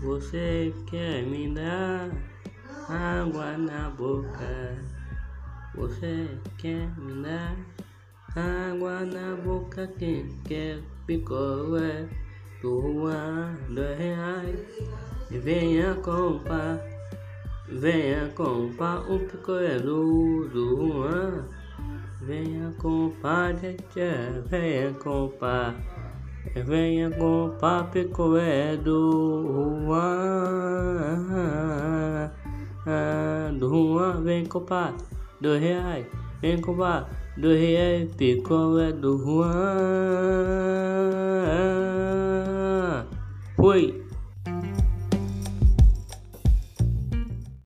Você quer me dar água na boca? Você quer me dar água na boca? Quem quer picolé Juan, dois reais? Venha comprar, venha comprar um picolé do, Juan. Venha comprar, tchê, venha comprar. Venha comprar picolé do Juan. Do Juan, vem comprar dois reais. Vem comprar dois reais, picolé do Juan. Foi.